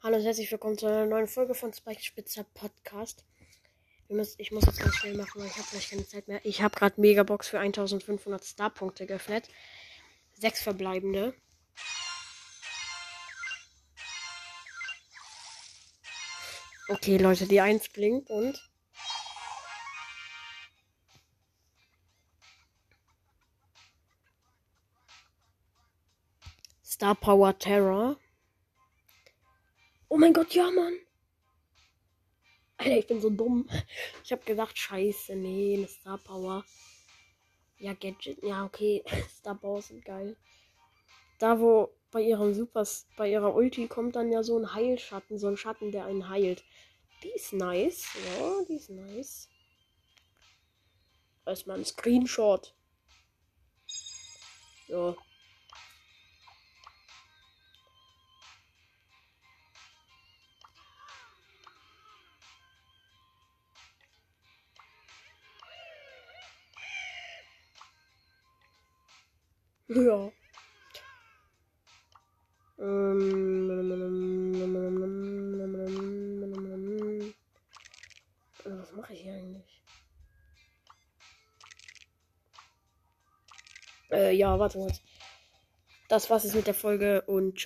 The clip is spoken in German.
Hallo herzlich willkommen zu einer neuen Folge von Spike Spitzer Podcast. ich muss jetzt ganz schnell machen, weil ich habe gleich keine Zeit mehr. Ich habe gerade Megabox für 1500 Starpunkte geöffnet. Sechs verbleibende. Okay, Leute, die 1 blinkt und. Star Power Terror. Oh mein Gott, ja, Mann. Alter, ich bin so dumm. Ich habe gedacht, scheiße, nee, eine Star Power. Ja, Gadget, ja, okay. Star Power sind geil. Da, wo bei ihrem Super, bei ihrer Ulti kommt dann ja so ein Heilschatten, so ein Schatten, der einen heilt. Die ist nice. Ja, die ist nice. Erstmal ein Screenshot. Ja. Ja. Was mache ich hier eigentlich? Äh, ja, warte mal. Das war's jetzt mit der Folge und ciao.